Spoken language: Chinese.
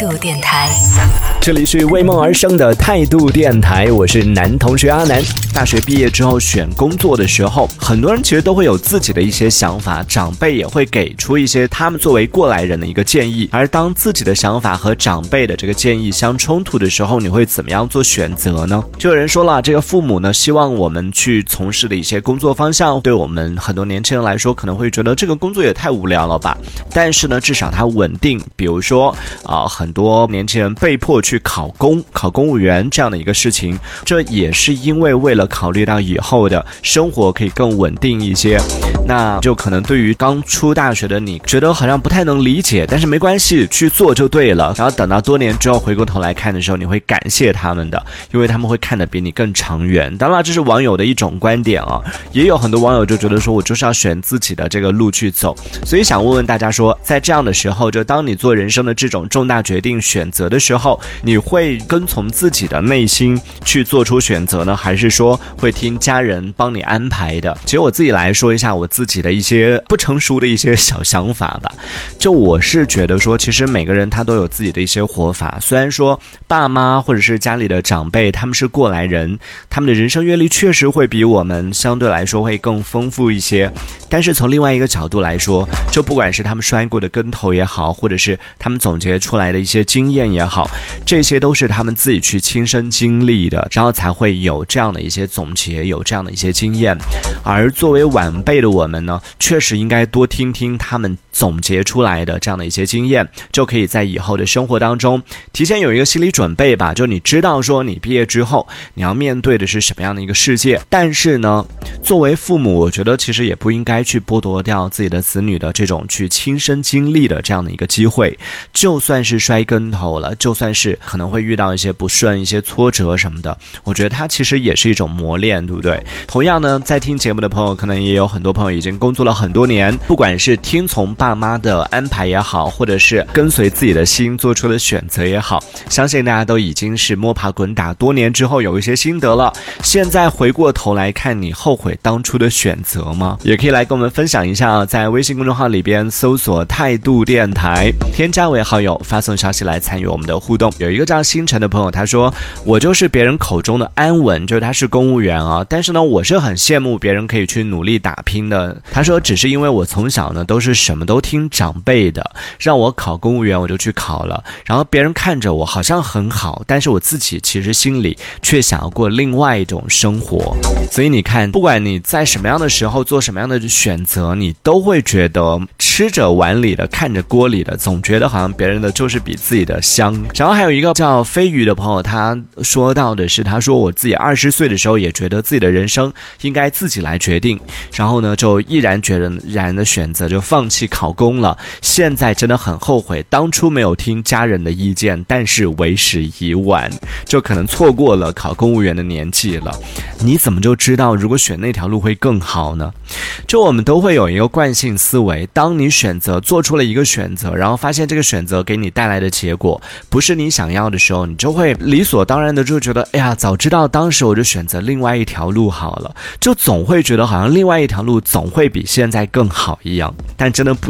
度电台。这里是为梦而生的态度电台，我是男同学阿南。大学毕业之后选工作的时候，很多人其实都会有自己的一些想法，长辈也会给出一些他们作为过来人的一个建议。而当自己的想法和长辈的这个建议相冲突的时候，你会怎么样做选择呢？就有人说了，这个父母呢希望我们去从事的一些工作方向，对我们很多年轻人来说可能会觉得这个工作也太无聊了吧。但是呢，至少它稳定。比如说啊、很很多年轻人被迫去考公、考公务员这样的一个事情，这也是因为为了考虑到以后的生活可以更稳定一些。那就可能对于刚出大学的你，觉得好像不太能理解，但是没关系，去做就对了。然后等到多年之后回过头来看的时候，你会感谢他们的，因为他们会看得比你更长远。当然，这是网友的一种观点啊，也有很多网友就觉得说我就是要选自己的这个路去走。所以想问问大家说，在这样的时候，就当你做人生的这种重大决定选择的时候，你会跟从自己的内心去做出选择呢，还是说会听家人帮你安排的？其实我自己来说一下我自己的一些不成熟的一些小想法吧。就我是觉得说，其实每个人他都有自己的一些活法。虽然说爸妈或者是家里的长辈他们是过来人，他们的人生阅历确实会比我们相对来说会更丰富一些，但是从另外一个角度来说，就不管是他们摔过的跟头也好，或者是他们总结出来的一些经验也好，这些都是他们自己去亲身经历的，然后才会有这样的一些总结，有这样的一些经验。而作为晚辈的我我们呢，确实应该多听听他们总结出来的这样的一些经验，就可以在以后的生活当中提前有一个心理准备吧。就你知道说你毕业之后你要面对的是什么样的一个世界，但是呢，作为父母，我觉得其实也不应该去剥夺掉自己的子女的这种去亲身经历的这样的一个机会。就算是摔跟头了，就算是可能会遇到一些不顺、一些挫折什么的，我觉得它其实也是一种磨练，对不对？同样呢，在听节目的朋友，可能也有很多朋友已经工作了很多年，不管是听从爸妈的安排也好，或者是跟随自己的心做出的选择也好，相信大家都已经是摸爬滚打多年之后有一些心得了。现在回过头来看，你后悔当初的选择吗？也可以来跟我们分享一下啊，在微信公众号里边搜索“态度电台”，添加为好友，发送消息来参与我们的互动。有一个叫星辰的朋友，他说：“我就是别人口中的安稳，就是他是公务员啊，但是呢，我是很羡慕别人可以去努力打拼的。”他说：“只是因为我从小呢都是什么都听长辈的，让我考公务员我就去考了，然后别人看着我好像很好，但是我自己其实心里却想要过另外一种生活。所以你看，不管你在什么样的时候做什么样的选择，你都会觉得吃着碗里的看着锅里的，总觉得好像别人的就是比自己的香。然后还有一个叫飞鱼的朋友，他说到的是，他说我自己二十岁的时候也觉得自己的人生应该自己来决定，然后呢就毅然决然的选择就放弃考考公了。现在真的很后悔当初没有听家人的意见，但是为时已晚，就可能错过了考公务员的年纪了。你怎么就知道如果选那条路会更好呢？就我们都会有一个惯性思维，当你选择做出了一个选择，然后发现这个选择给你带来的结果不是你想要的时候，你就会理所当然的就觉得，哎呀，早知道当时我就选择另外一条路好了，就总会觉得好像另外一条路总会比现在更好一样，但真的不